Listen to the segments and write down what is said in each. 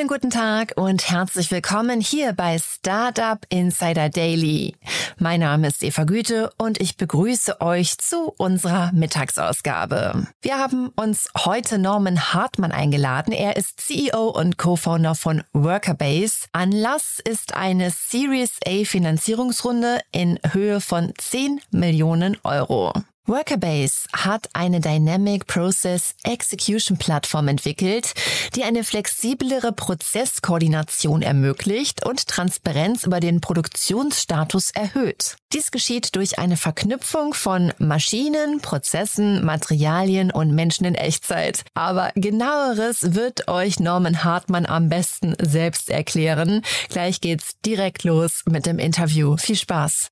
Schönen guten Tag und herzlich willkommen hier bei Startup Insider Daily. Mein Name ist Eva Güte und ich begrüße euch zu unserer Mittagsausgabe. Wir haben uns heute Norman Hartmann eingeladen. Er ist CEO und Co-Founder von Workerbase. Anlass ist eine Series A Finanzierungsrunde in Höhe von 10 Millionen Euro. Workerbase hat eine Dynamic Process Execution Plattform entwickelt, die eine flexiblere Prozesskoordination ermöglicht und Transparenz über den Produktionsstatus erhöht. Dies geschieht durch eine Verknüpfung von Maschinen, Prozessen, Materialien und Menschen in Echtzeit. Aber genaueres wird euch Norman Hartmann am besten selbst erklären. Gleich geht's direkt los mit dem Interview. Viel Spaß!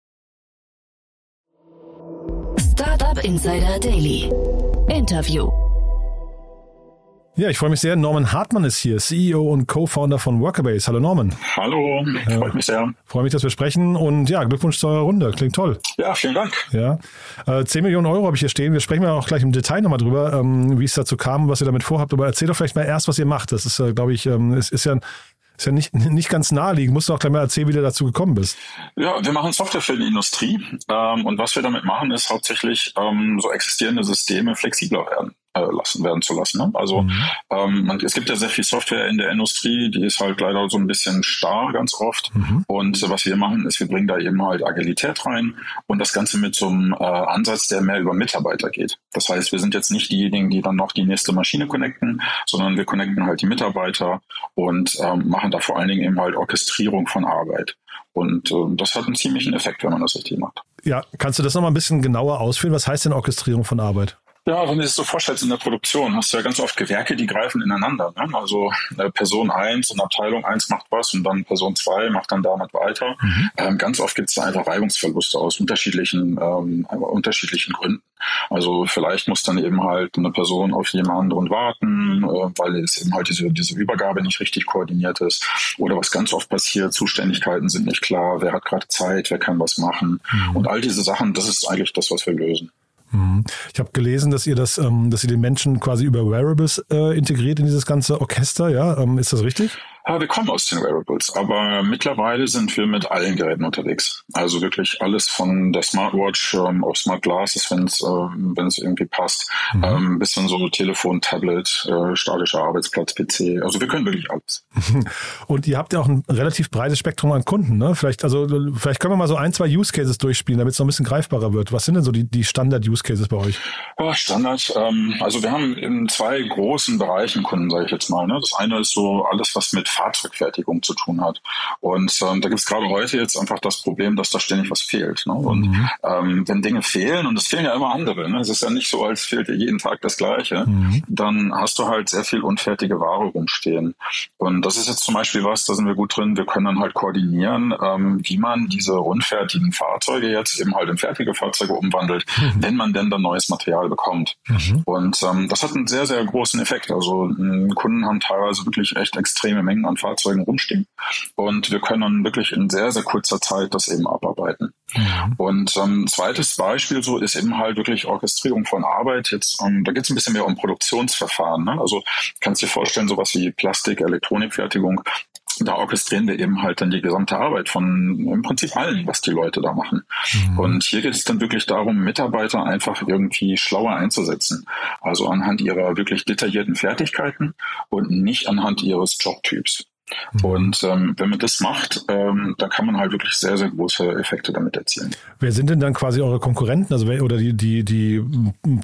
Startup Insider Daily. Interview. Ja, ich freue mich sehr. Norman Hartmann ist hier, CEO und Co-Founder von Workerbase. Hallo Norman. Hallo, freut mich sehr. Freue mich, dass wir sprechen und ja, Glückwunsch zu eurer Runde. Klingt toll. Ja, vielen Dank. Ja, äh, 10 Millionen Euro habe ich hier stehen. Wir sprechen ja auch gleich im Detail nochmal drüber, ähm, wie es dazu kam, was ihr damit vorhabt. Aber erzähl doch vielleicht mal erst, was ihr macht. Das ist, äh, glaube ich, ähm, es ist ja ein ist ja nicht, nicht ganz naheliegend. Musst du auch gleich mal erzählen, wie du dazu gekommen bist. Ja, wir machen Software für die Industrie. Ähm, und was wir damit machen, ist hauptsächlich ähm, so existierende Systeme flexibler werden lassen werden zu lassen. Ne? Also mhm. ähm, es gibt ja sehr viel Software in der Industrie, die ist halt leider so ein bisschen starr ganz oft. Mhm. Und äh, was wir machen, ist, wir bringen da eben halt Agilität rein und das Ganze mit so einem äh, Ansatz, der mehr über Mitarbeiter geht. Das heißt, wir sind jetzt nicht diejenigen, die dann noch die nächste Maschine connecten, sondern wir connecten halt die Mitarbeiter und ähm, machen da vor allen Dingen eben halt Orchestrierung von Arbeit. Und äh, das hat einen ziemlichen Effekt, wenn man das richtig macht. Ja, kannst du das nochmal ein bisschen genauer ausführen? Was heißt denn Orchestrierung von Arbeit? Ja, wenn du es so vorstellst in der Produktion, hast du ja ganz oft Gewerke, die greifen ineinander. Ne? Also äh, Person 1 und Abteilung 1 macht was und dann Person 2 macht dann damit weiter. Mhm. Ähm, ganz oft gibt es da einfach Reibungsverluste aus unterschiedlichen, ähm, unterschiedlichen Gründen. Also vielleicht muss dann eben halt eine Person auf jemand anderen warten, äh, weil es eben halt diese, diese Übergabe nicht richtig koordiniert ist. Oder was ganz oft passiert, Zuständigkeiten sind nicht klar, wer hat gerade Zeit, wer kann was machen. Mhm. Und all diese Sachen, das ist eigentlich das, was wir lösen. Mhm. Ich habe gelesen, dass ihr das, ähm, dass ihr den Menschen quasi über Wearables äh, integriert in dieses ganze Orchester. Ja, ähm, ist das richtig? Ja, wir kommen aus den Wearables, aber mittlerweile sind wir mit allen Geräten unterwegs. Also wirklich alles von der Smartwatch ähm, auf Smart Glasses, wenn es äh, wenn es irgendwie passt, mhm. ähm, bis hin so Telefon, Tablet, äh, statischer Arbeitsplatz, PC. Also wir können wirklich alles. Und ihr habt ja auch ein relativ breites Spektrum an Kunden, ne? Vielleicht also vielleicht können wir mal so ein, zwei Use Cases durchspielen, damit es noch ein bisschen greifbarer wird. Was sind denn so die die Standard Use Cases bei euch? Ja, Standard. Ähm, also wir haben in zwei großen Bereichen Kunden, sage ich jetzt mal. Ne? Das eine ist so alles, was mit Fahrzeugfertigung zu tun hat. Und ähm, da gibt es gerade heute jetzt einfach das Problem, dass da ständig was fehlt. Ne? Und mhm. ähm, wenn Dinge fehlen, und es fehlen ja immer andere, ne? es ist ja nicht so, als fehlt dir jeden Tag das Gleiche, mhm. dann hast du halt sehr viel unfertige Ware rumstehen. Und das ist jetzt zum Beispiel was, da sind wir gut drin, wir können dann halt koordinieren, ähm, wie man diese unfertigen Fahrzeuge jetzt eben halt in fertige Fahrzeuge umwandelt, mhm. wenn man denn dann neues Material bekommt. Mhm. Und ähm, das hat einen sehr, sehr großen Effekt. Also Kunden haben teilweise wirklich echt extreme Mengen an Fahrzeugen rumstehen. Und wir können wirklich in sehr, sehr kurzer Zeit das eben abarbeiten. Mhm. Und ähm, zweites Beispiel so ist eben halt wirklich Orchestrierung von Arbeit. Jetzt, ähm, da geht es ein bisschen mehr um Produktionsverfahren. Ne? Also kannst dir vorstellen, sowas wie Plastik, Elektronikfertigung, da orchestrieren wir eben halt dann die gesamte Arbeit von im Prinzip allen, was die Leute da machen. Mhm. Und hier geht es dann wirklich darum, Mitarbeiter einfach irgendwie schlauer einzusetzen. Also anhand ihrer wirklich detaillierten Fertigkeiten und nicht anhand ihres Jobtyps. Mhm. Und ähm, wenn man das macht, ähm, dann kann man halt wirklich sehr, sehr große Effekte damit erzielen. Wer sind denn dann quasi eure Konkurrenten, also wer, oder die, die, die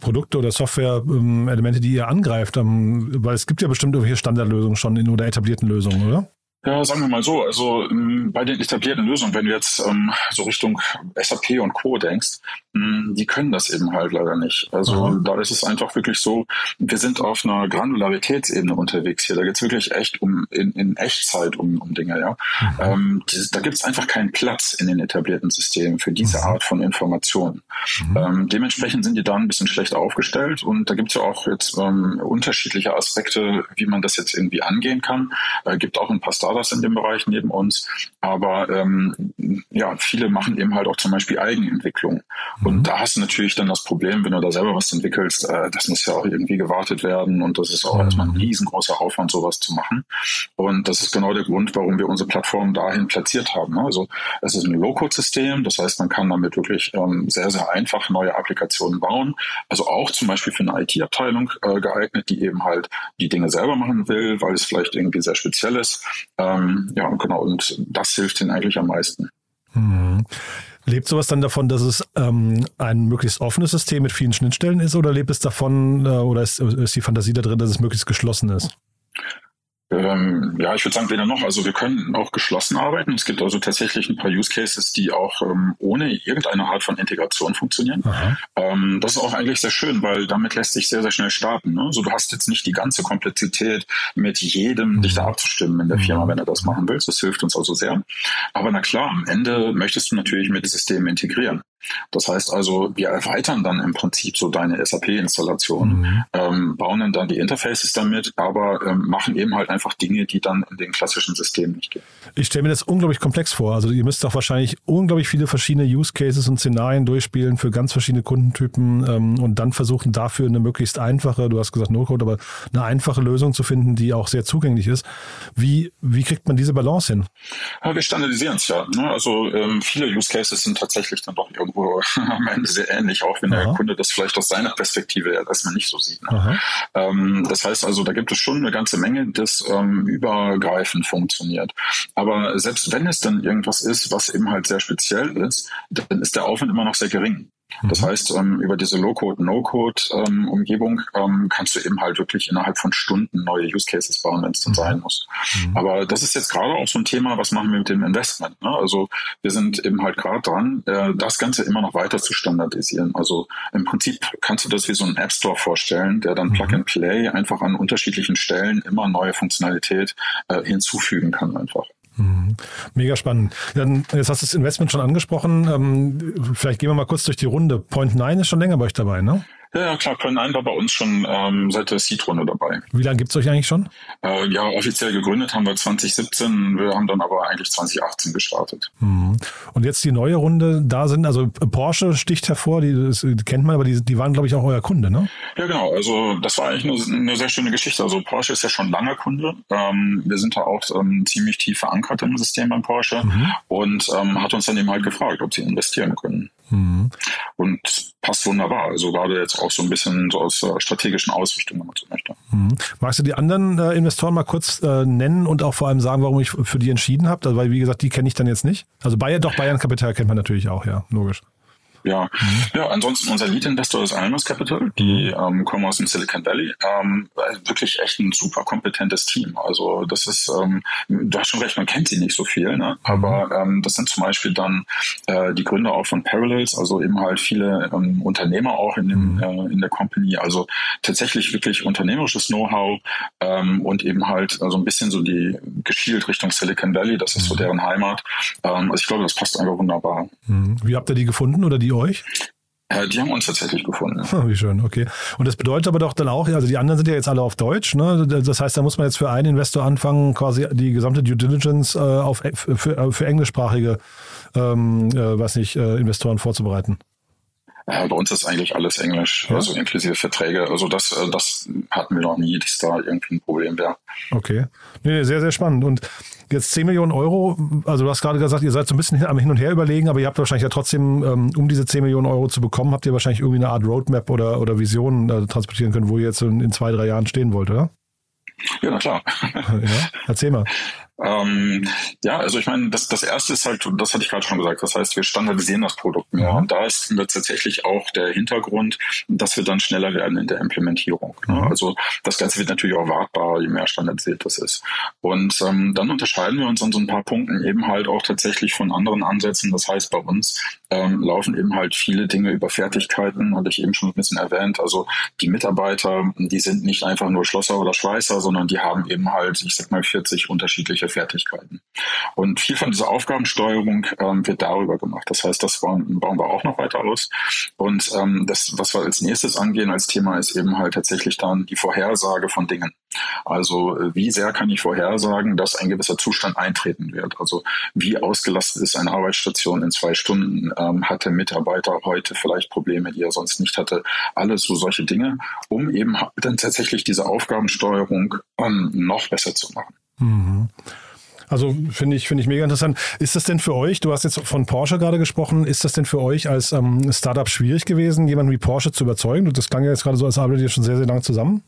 Produkte oder Software-Elemente, die ihr angreift? Ähm, weil es gibt ja bestimmt irgendwelche Standardlösungen schon in oder etablierten Lösungen, oder? Ja, sagen wir mal so. Also ähm, bei den etablierten Lösungen, wenn du jetzt ähm, so Richtung SAP und Co. denkst, die können das eben halt leider nicht. Also mhm. da ist es einfach wirklich so, wir sind auf einer Granularitätsebene unterwegs hier. Da geht's wirklich echt um in, in Echtzeit um, um Dinge, ja. Mhm. Ähm, die, da gibt's einfach keinen Platz in den etablierten Systemen für diese mhm. Art von Informationen. Mhm. Ähm, dementsprechend sind die da ein bisschen schlecht aufgestellt und da gibt's ja auch jetzt ähm, unterschiedliche Aspekte, wie man das jetzt irgendwie angehen kann. Äh, gibt auch ein paar Start Startups in dem Bereich neben uns, aber ähm, ja, viele machen eben halt auch zum Beispiel Eigenentwicklung. Mhm. Und da hast du natürlich dann das Problem, wenn du da selber was entwickelst, äh, das muss ja auch irgendwie gewartet werden und das ist auch mhm. erstmal ein riesengroßer Aufwand, sowas zu machen. Und das ist genau der Grund, warum wir unsere Plattform dahin platziert haben. Also es ist ein Low-Code-System, das heißt, man kann damit wirklich ähm, sehr, sehr einfach neue Applikationen bauen. Also auch zum Beispiel für eine IT-Abteilung äh, geeignet, die eben halt die Dinge selber machen will, weil es vielleicht irgendwie sehr speziell ist. Ähm, ja, genau. Und das hilft ihnen eigentlich am meisten. Lebt sowas dann davon, dass es ähm, ein möglichst offenes System mit vielen Schnittstellen ist oder lebt es davon äh, oder ist, ist die Fantasie da drin, dass es möglichst geschlossen ist? Ähm, ja, ich würde sagen, weder noch. Also wir können auch geschlossen arbeiten. Es gibt also tatsächlich ein paar Use Cases, die auch ähm, ohne irgendeine Art von Integration funktionieren. Ähm, das ist auch eigentlich sehr schön, weil damit lässt sich sehr, sehr schnell starten. Ne? Also du hast jetzt nicht die ganze Komplexität, mit jedem mhm. dich da abzustimmen in der Firma, mhm. wenn du das machen willst. Das hilft uns also sehr. Aber na klar, am Ende möchtest du natürlich mit Systemen integrieren. Das heißt also, wir erweitern dann im Prinzip so deine SAP-Installation, mhm. ähm, bauen dann die Interfaces damit, aber ähm, machen eben halt einfach Dinge, die dann in den klassischen Systemen nicht gehen. Ich stelle mir das unglaublich komplex vor. Also ihr müsst doch wahrscheinlich unglaublich viele verschiedene Use Cases und Szenarien durchspielen für ganz verschiedene Kundentypen ähm, und dann versuchen dafür eine möglichst einfache, du hast gesagt No-Code, aber eine einfache Lösung zu finden, die auch sehr zugänglich ist. Wie, wie kriegt man diese Balance hin? Ja, wir standardisieren es ja. Ne? Also ähm, viele Use Cases sind tatsächlich dann doch irgendwo am Ende sehr ähnlich, auch wenn Aha. der Kunde das vielleicht aus seiner Perspektive erstmal nicht so sieht. Ne? Ähm, das heißt also, da gibt es schon eine ganze Menge, das ähm, übergreifend funktioniert. Aber selbst wenn es dann irgendwas ist, was eben halt sehr speziell ist, dann ist der Aufwand immer noch sehr gering. Das mhm. heißt, ähm, über diese Low-Code, No-Code-Umgebung ähm, ähm, kannst du eben halt wirklich innerhalb von Stunden neue Use Cases bauen, wenn es dann mhm. sein muss. Mhm. Aber das ist jetzt gerade auch so ein Thema, was machen wir mit dem Investment? Ne? Also wir sind eben halt gerade dran, äh, das Ganze immer noch weiter zu standardisieren. Also im Prinzip kannst du das wie so einen App Store vorstellen, der dann Plug and Play einfach an unterschiedlichen Stellen immer neue Funktionalität äh, hinzufügen kann einfach. Mhm. Mega spannend. Dann, jetzt hast du das Investment schon angesprochen. Ähm, vielleicht gehen wir mal kurz durch die Runde. Point 9 ist schon länger bei euch dabei, ne? Ja, klar, Köln 1 war bei uns schon ähm, seit der Seed-Runde dabei. Wie lange gibt's euch eigentlich schon? Äh, ja, offiziell gegründet haben wir 2017, wir haben dann aber eigentlich 2018 gestartet. Mhm. Und jetzt die neue Runde, da sind, also Porsche sticht hervor, die, das, kennt man, aber die, die waren, glaube ich, auch euer Kunde, ne? Ja, genau, also das war eigentlich eine, eine sehr schöne Geschichte. Also Porsche ist ja schon langer Kunde. Ähm, wir sind da auch ähm, ziemlich tief verankert im System beim Porsche mhm. und ähm, hat uns dann eben halt gefragt, ob sie investieren können. Mhm. Und passt wunderbar. Also gerade jetzt auch so ein bisschen so aus äh, strategischen Ausrichtung, wenn man so möchte. Mhm. Magst du die anderen äh, Investoren mal kurz äh, nennen und auch vor allem sagen, warum ich für die entschieden habe? Also, weil, wie gesagt, die kenne ich dann jetzt nicht. Also Bayern, doch Bayern Kapital kennt man natürlich auch, ja, logisch. Ja, mhm. ja. Ansonsten unser Lead-Investor ist Almas Capital. Die ähm, kommen aus dem Silicon Valley. Ähm, wirklich echt ein super kompetentes Team. Also das ist, ähm, du hast schon recht, man kennt sie nicht so viel, ne? aber ähm, das sind zum Beispiel dann äh, die Gründer auch von Parallels, also eben halt viele ähm, Unternehmer auch in dem mhm. äh, in der Company. Also tatsächlich wirklich unternehmerisches Know-how ähm, und eben halt so also ein bisschen so die geschielt Richtung Silicon Valley. Das ist so mhm. deren Heimat. Ähm, also ich glaube, das passt einfach wunderbar. Wie habt ihr die gefunden oder die euch? Äh, die haben uns tatsächlich gefunden. Oh, wie schön, okay. Und das bedeutet aber doch dann auch, also die anderen sind ja jetzt alle auf Deutsch, ne? Das heißt, da muss man jetzt für einen Investor anfangen, quasi die gesamte Due Diligence äh, auf, für, für englischsprachige, ähm, äh, weiß nicht, äh, Investoren vorzubereiten. Äh, bei uns ist eigentlich alles Englisch, ja? also inklusive Verträge. Also das, äh, das hatten wir noch nie, dass da irgendwie ein Problem wäre. Okay. Nee, sehr, sehr spannend. Und jetzt 10 Millionen Euro, also du hast gerade gesagt, ihr seid so ein bisschen am Hin und Her überlegen, aber ihr habt wahrscheinlich ja trotzdem, ähm, um diese 10 Millionen Euro zu bekommen, habt ihr wahrscheinlich irgendwie eine Art Roadmap oder, oder Vision äh, transportieren können, wo ihr jetzt in, in zwei, drei Jahren stehen wollt, oder? Ja, na klar. Ja, erzähl mal. Ähm, ja, also ich meine, das, das erste ist halt, das hatte ich gerade schon gesagt, das heißt, wir standardisieren das Produkt mehr. Und da ist tatsächlich auch der Hintergrund, dass wir dann schneller werden in der Implementierung. Ne? Mhm. Also das Ganze wird natürlich auch wartbarer, je mehr standardisiert das ist. Und ähm, dann unterscheiden wir uns an so ein paar Punkten eben halt auch tatsächlich von anderen Ansätzen. Das heißt, bei uns ähm, laufen eben halt viele Dinge über Fertigkeiten, hatte ich eben schon ein bisschen erwähnt. Also die Mitarbeiter, die sind nicht einfach nur Schlosser oder Schweißer, sondern die haben eben halt, ich sag mal, 40 unterschiedliche unterschiedliche Fertigkeiten. Und viel von dieser Aufgabensteuerung ähm, wird darüber gemacht. Das heißt, das bauen, bauen wir auch noch weiter aus. Und ähm, das, was wir als nächstes angehen als Thema, ist eben halt tatsächlich dann die Vorhersage von Dingen. Also äh, wie sehr kann ich vorhersagen, dass ein gewisser Zustand eintreten wird? Also wie ausgelastet ist eine Arbeitsstation in zwei Stunden? Ähm, hat der Mitarbeiter heute vielleicht Probleme, die er sonst nicht hatte? Alles so solche Dinge, um eben dann tatsächlich diese Aufgabensteuerung ähm, noch besser zu machen. Mhm. Also finde ich, finde ich mega interessant. Ist das denn für euch, du hast jetzt von Porsche gerade gesprochen, ist das denn für euch als ähm, Startup schwierig gewesen, jemanden wie Porsche zu überzeugen? Das klang ja jetzt gerade so, als arbeitet ihr schon sehr, sehr lange zusammen.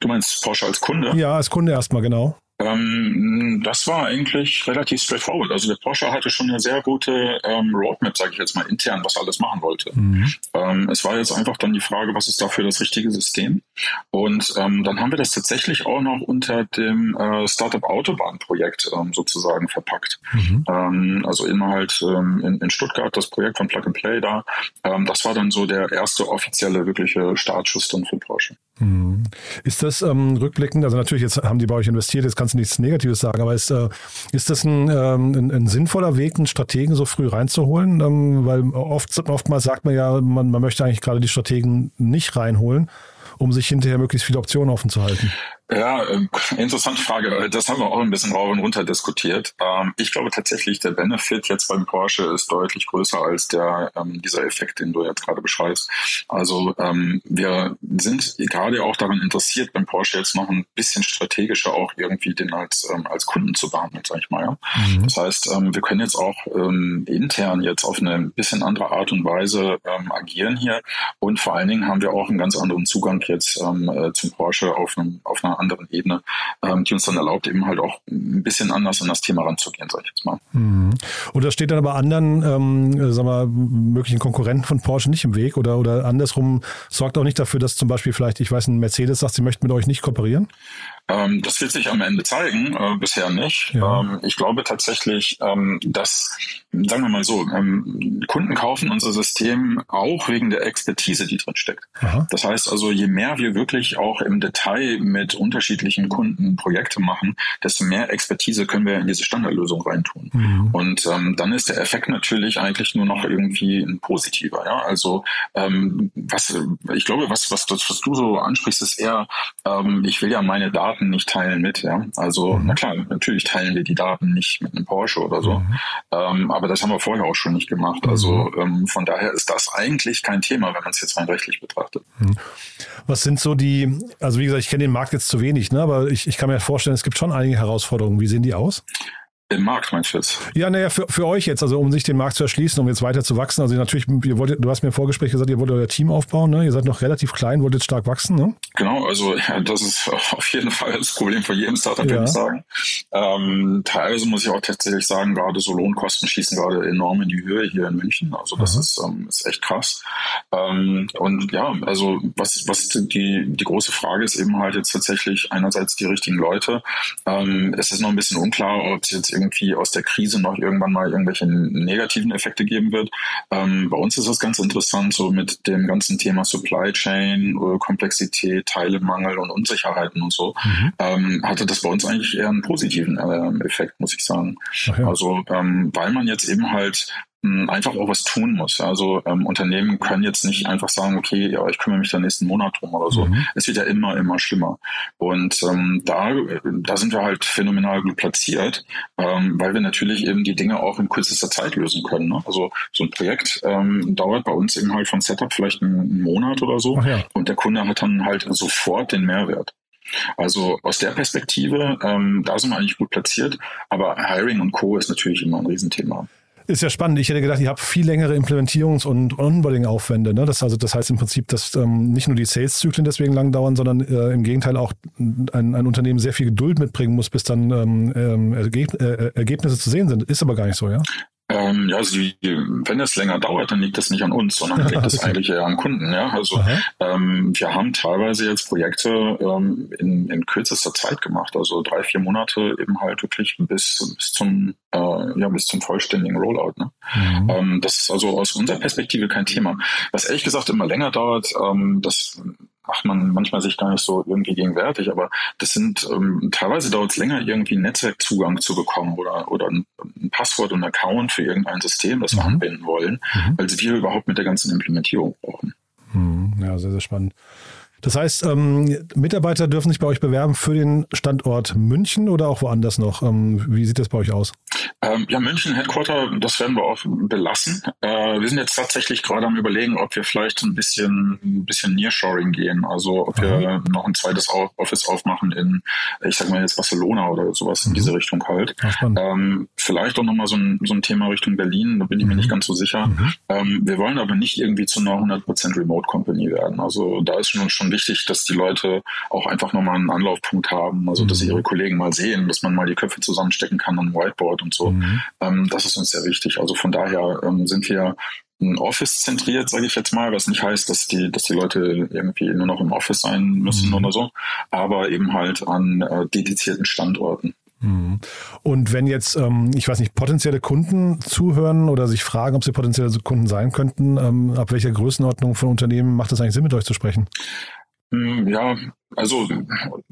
Du meinst Porsche als Kunde? Ja, als Kunde erstmal, genau. Ähm, das war eigentlich relativ straightforward. Also der Porsche hatte schon eine sehr gute ähm, Roadmap, sage ich jetzt mal intern, was er alles machen wollte. Mhm. Ähm, es war jetzt einfach dann die Frage, was ist dafür das richtige System? Und ähm, dann haben wir das tatsächlich auch noch unter dem äh, Startup Autobahn Projekt ähm, sozusagen verpackt. Mhm. Ähm, also immer halt in, in, Stuttgart das Projekt von Plug and Play da. das war dann so der erste offizielle wirkliche Startschuss dann für Porsche. Mhm. Ist das rückblickend, also natürlich jetzt haben die bei euch investiert, jetzt kann kannst du nichts Negatives sagen, aber ist, äh, ist das ein, ähm, ein, ein, sinnvoller Weg, einen Strategen so früh reinzuholen? Ähm, weil oft, oftmals sagt man ja, man, man möchte eigentlich gerade die Strategen nicht reinholen, um sich hinterher möglichst viele Optionen offen zu halten. Ja, äh, interessante Frage. Das haben wir auch ein bisschen rauf und runter diskutiert. Ähm, ich glaube tatsächlich, der Benefit jetzt beim Porsche ist deutlich größer als der ähm, dieser Effekt, den du jetzt gerade beschreibst. Also ähm, wir sind gerade auch daran interessiert, beim Porsche jetzt noch ein bisschen strategischer auch irgendwie den als als Kunden zu behandeln, sag ich mal. Ja. Mhm. Das heißt, wir können jetzt auch intern jetzt auf eine bisschen andere Art und Weise agieren hier und vor allen Dingen haben wir auch einen ganz anderen Zugang jetzt äh, zum Porsche auf einem auf einer anderen Ebene, ähm, die uns dann erlaubt, eben halt auch ein bisschen anders an das Thema ranzugehen, sag ich jetzt mal. Mhm. Und das steht dann aber anderen, ähm, sagen wir, möglichen Konkurrenten von Porsche nicht im Weg oder, oder andersrum sorgt auch nicht dafür, dass zum Beispiel vielleicht, ich weiß, ein Mercedes sagt, sie möchten mit euch nicht kooperieren? Ähm, das wird sich am Ende zeigen, äh, bisher nicht. Ja. Ähm, ich glaube tatsächlich, ähm, dass, sagen wir mal so, ähm, Kunden kaufen unser System auch wegen der Expertise, die drin steckt. Aha. Das heißt also, je mehr wir wirklich auch im Detail mit unterschiedlichen Kunden Projekte machen, desto mehr Expertise können wir in diese Standardlösung reintun. Mhm. Und ähm, dann ist der Effekt natürlich eigentlich nur noch irgendwie ein positiver. Ja? Also ähm, was ich glaube, was, was, was du so ansprichst, ist eher, ich will ja meine Daten Daten nicht teilen mit. Ja? Also mhm. na klar, natürlich teilen wir die Daten nicht mit einem Porsche oder so, mhm. ähm, aber das haben wir vorher auch schon nicht gemacht. Mhm. Also ähm, von daher ist das eigentlich kein Thema, wenn man es jetzt rein rechtlich betrachtet. Mhm. Was sind so die, also wie gesagt, ich kenne den Markt jetzt zu wenig, ne? aber ich, ich kann mir vorstellen, es gibt schon einige Herausforderungen. Wie sehen die aus? Im Markt meinst du jetzt? Ja, naja, für, für euch jetzt, also um sich den Markt zu erschließen, um jetzt weiter zu wachsen. Also natürlich, ihr wolltet, du hast mir im Vorgespräch gesagt, ihr wollt euer Team aufbauen, ne? Ihr seid noch relativ klein, wollt jetzt stark wachsen, ne? Genau, also ja, das ist auf jeden Fall das Problem von jedem Startup, ja. würde ich sagen. Ähm, teilweise muss ich auch tatsächlich sagen, gerade so Lohnkosten schießen gerade enorm in die Höhe hier in München. Also das ist, ähm, ist echt krass. Ähm, und ja, also was, was die, die große Frage ist eben halt jetzt tatsächlich einerseits die richtigen Leute. Ähm, es ist noch ein bisschen unklar, ob es jetzt irgendwie aus der Krise noch irgendwann mal irgendwelche negativen Effekte geben wird. Ähm, bei uns ist das ganz interessant, so mit dem ganzen Thema Supply Chain, äh, Komplexität, Teilemangel und Unsicherheiten und so, mhm. ähm, hatte das bei uns eigentlich eher einen positiven äh, Effekt, muss ich sagen. Ja. Also ähm, weil man jetzt eben halt einfach auch was tun muss. Also ähm, Unternehmen können jetzt nicht einfach sagen, okay, ja, ich kümmere mich da nächsten Monat drum oder so. Mhm. Es wird ja immer, immer schlimmer. Und ähm, da, da sind wir halt phänomenal gut platziert, ähm, weil wir natürlich eben die Dinge auch in kürzester Zeit lösen können. Ne? Also so ein Projekt ähm, dauert bei uns eben halt von Setup vielleicht einen Monat oder so. Ja. Und der Kunde hat dann halt sofort den Mehrwert. Also aus der Perspektive, ähm, da sind wir eigentlich gut platziert, aber Hiring und Co. ist natürlich immer ein Riesenthema. Ist ja spannend. Ich hätte gedacht, ihr habt viel längere Implementierungs- und Onboarding-Aufwände. Ne? Das, also, das heißt im Prinzip, dass ähm, nicht nur die Sales-Zyklen deswegen lang dauern, sondern äh, im Gegenteil auch ein, ein, Unternehmen sehr viel Geduld mitbringen muss, bis dann ähm, ähm äh, Ergebnisse zu sehen sind. Ist aber gar nicht so, ja? Ähm, ja, also die, wenn es länger dauert, dann liegt das nicht an uns, sondern liegt es eigentlich eher an Kunden. Ja, also ähm, wir haben teilweise jetzt Projekte ähm, in, in kürzester Zeit gemacht, also drei, vier Monate eben halt wirklich bis, bis zum äh, ja bis zum vollständigen Rollout. Ne? Mhm. Ähm, das ist also aus unserer Perspektive kein Thema. Was ehrlich gesagt immer länger dauert, ähm, das macht man manchmal sich gar nicht so irgendwie gegenwärtig, aber das sind ähm, teilweise dauert es länger, irgendwie einen Netzwerkzugang zu bekommen oder, oder ein, ein Passwort und Account für irgendein System, das wir mhm. anbinden wollen, mhm. als wir überhaupt mit der ganzen Implementierung brauchen. Mhm. Ja, sehr, sehr spannend. Das heißt, ähm, Mitarbeiter dürfen sich bei euch bewerben für den Standort München oder auch woanders noch. Ähm, wie sieht das bei euch aus? Ähm, ja, München Headquarter, das werden wir auch belassen. Äh, wir sind jetzt tatsächlich gerade am überlegen, ob wir vielleicht ein bisschen, ein bisschen Nearshoring gehen. Also ob Aha. wir noch ein zweites Office aufmachen in, ich sag mal jetzt Barcelona oder sowas mhm. in diese Richtung halt. Ähm, vielleicht auch nochmal so ein, so ein Thema Richtung Berlin, da bin ich mhm. mir nicht ganz so sicher. Mhm. Ähm, wir wollen aber nicht irgendwie zu einer 100% Remote Company werden. Also da ist schon, schon wichtig, dass die Leute auch einfach nochmal einen Anlaufpunkt haben, also dass sie mhm. ihre Kollegen mal sehen, dass man mal die Köpfe zusammenstecken kann an Whiteboard und so. Mhm. Ähm, das ist uns sehr wichtig. Also von daher ähm, sind wir ein Office zentriert, sage ich jetzt mal, was nicht heißt, dass die, dass die Leute irgendwie nur noch im Office sein müssen mhm. oder so, aber eben halt an äh, dedizierten Standorten. Mhm. Und wenn jetzt, ähm, ich weiß nicht, potenzielle Kunden zuhören oder sich fragen, ob sie potenzielle Kunden sein könnten, ähm, ab welcher Größenordnung von Unternehmen macht es eigentlich Sinn, mit euch zu sprechen? Hm, ja, also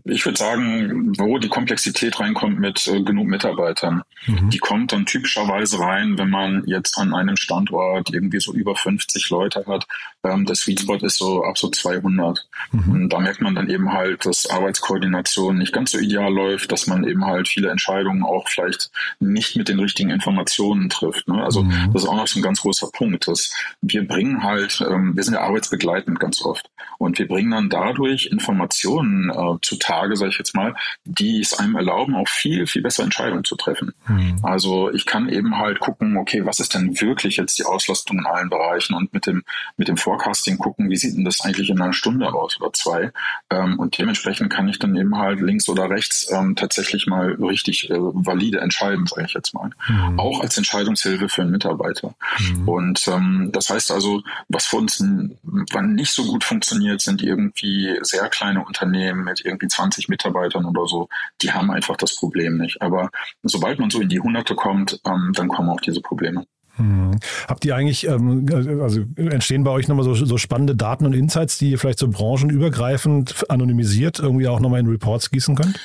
ich würde sagen, wo die Komplexität reinkommt mit äh, genug Mitarbeitern, mhm. die kommt dann typischerweise rein, wenn man jetzt an einem Standort irgendwie so über 50 Leute hat. Ähm, der Sweet Spot ist so ab so 200. Mhm. Und da merkt man dann eben halt, dass Arbeitskoordination nicht ganz so ideal läuft, dass man eben halt viele Entscheidungen auch vielleicht nicht mit den richtigen Informationen trifft. Ne? Also mhm. das ist auch noch so ein ganz großer Punkt. Dass wir bringen halt, ähm, wir sind ja arbeitsbegleitend ganz oft und wir bringen dann dadurch Informationen Informationen äh, zutage, sage ich jetzt mal, die es einem erlauben, auch viel, viel besser Entscheidungen zu treffen. Mhm. Also ich kann eben halt gucken, okay, was ist denn wirklich jetzt die Auslastung in allen Bereichen und mit dem, mit dem Forecasting gucken, wie sieht denn das eigentlich in einer Stunde aus oder zwei. Ähm, und dementsprechend kann ich dann eben halt links oder rechts ähm, tatsächlich mal richtig äh, valide entscheiden, sage ich jetzt mal. Mhm. Auch als Entscheidungshilfe für einen Mitarbeiter. Mhm. Und ähm, das heißt also, was für uns nicht so gut funktioniert, sind irgendwie sehr kleine Unternehmen mit irgendwie 20 Mitarbeitern oder so, die haben einfach das Problem nicht. Aber sobald man so in die Hunderte kommt, ähm, dann kommen auch diese Probleme. Hm. Habt ihr eigentlich, ähm, also entstehen bei euch nochmal so, so spannende Daten und Insights, die ihr vielleicht so branchenübergreifend anonymisiert irgendwie auch nochmal in Reports gießen könnt?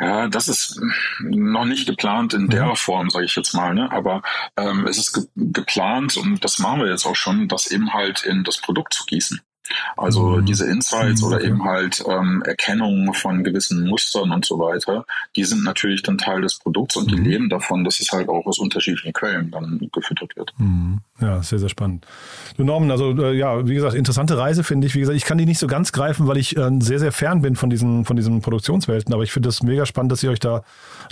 Ja, das ist noch nicht geplant in der Form, sage ich jetzt mal. Ne? Aber ähm, es ist ge geplant und das machen wir jetzt auch schon, das eben halt in das Produkt zu gießen. Also mhm. diese Insights oder eben halt ähm, Erkennung von gewissen Mustern und so weiter, die sind natürlich dann Teil des Produkts und die mhm. leben davon, dass es halt auch aus unterschiedlichen Quellen dann gefüttert wird. Mhm. Ja, sehr, sehr spannend. Du Norman, also äh, ja, wie gesagt, interessante Reise finde ich. Wie gesagt, ich kann die nicht so ganz greifen, weil ich äh, sehr, sehr fern bin von diesen, von diesen Produktionswelten, aber ich finde es mega spannend, dass ihr euch da,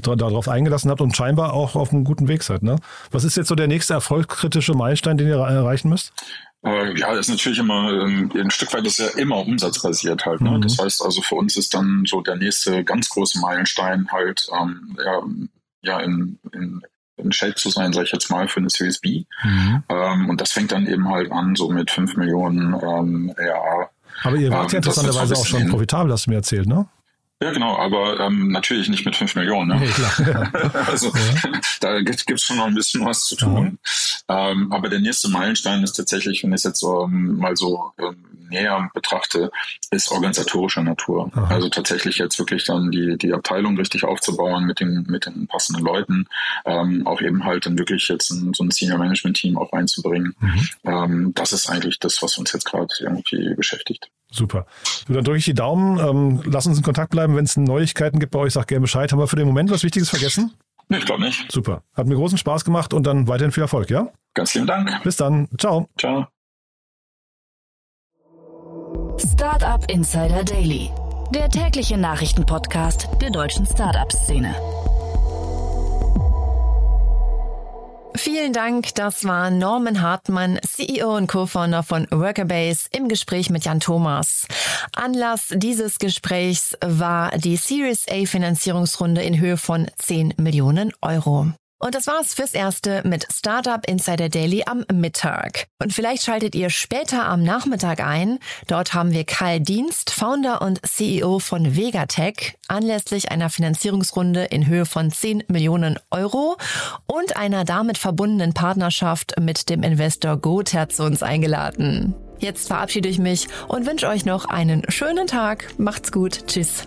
da darauf eingelassen habt und scheinbar auch auf einem guten Weg seid. Ne? Was ist jetzt so der nächste erfolgskritische Meilenstein, den ihr erreichen müsst? Äh, ja, ist natürlich immer ähm, ein Stück weit ist ja immer umsatzbasiert halt. Ne? Mhm. Das heißt also für uns ist dann so der nächste ganz große Meilenstein halt ähm, ja, ja in, in, in Shape zu sein, sage ich jetzt mal, für eine Series B. Mhm. Ähm, und das fängt dann eben halt an so mit 5 Millionen ähm, RA. Aber ihr wart ja ähm, interessanterweise auch schon profitabel, hast du mir erzählt, ne? Ja, genau, aber ähm, natürlich nicht mit 5 Millionen. Ne? Ja. also ja. da gibt es schon noch ein bisschen was zu tun. Ähm, aber der nächste Meilenstein ist tatsächlich, wenn ich es jetzt ähm, mal so ähm, näher betrachte, ist organisatorischer Natur. Aha. Also tatsächlich jetzt wirklich dann die, die Abteilung richtig aufzubauen mit den, mit den passenden Leuten, ähm, auch eben halt dann wirklich jetzt ein, so ein Senior Management Team auch einzubringen. Mhm. Ähm, das ist eigentlich das, was uns jetzt gerade irgendwie beschäftigt. Super. So, dann drücke ich die Daumen. Ähm, lass uns in Kontakt bleiben. Wenn es Neuigkeiten gibt bei euch, sag gerne Bescheid. Haben wir für den Moment was Wichtiges vergessen? Nee, ich glaube nicht. Super. Hat mir großen Spaß gemacht und dann weiterhin viel Erfolg, ja? Ganz vielen Dank. Bis dann. Ciao. Ciao. Startup Insider Daily, der tägliche Nachrichtenpodcast der deutschen Startup-Szene. Vielen Dank. Das war Norman Hartmann, CEO und Co-Founder von Workerbase im Gespräch mit Jan Thomas. Anlass dieses Gesprächs war die Series A Finanzierungsrunde in Höhe von 10 Millionen Euro. Und das war's fürs Erste mit Startup Insider Daily am Mittag. Und vielleicht schaltet ihr später am Nachmittag ein. Dort haben wir Karl Dienst, Founder und CEO von Vegatech, anlässlich einer Finanzierungsrunde in Höhe von 10 Millionen Euro und einer damit verbundenen Partnerschaft mit dem Investor Gother zu uns eingeladen. Jetzt verabschiede ich mich und wünsche euch noch einen schönen Tag. Macht's gut. Tschüss.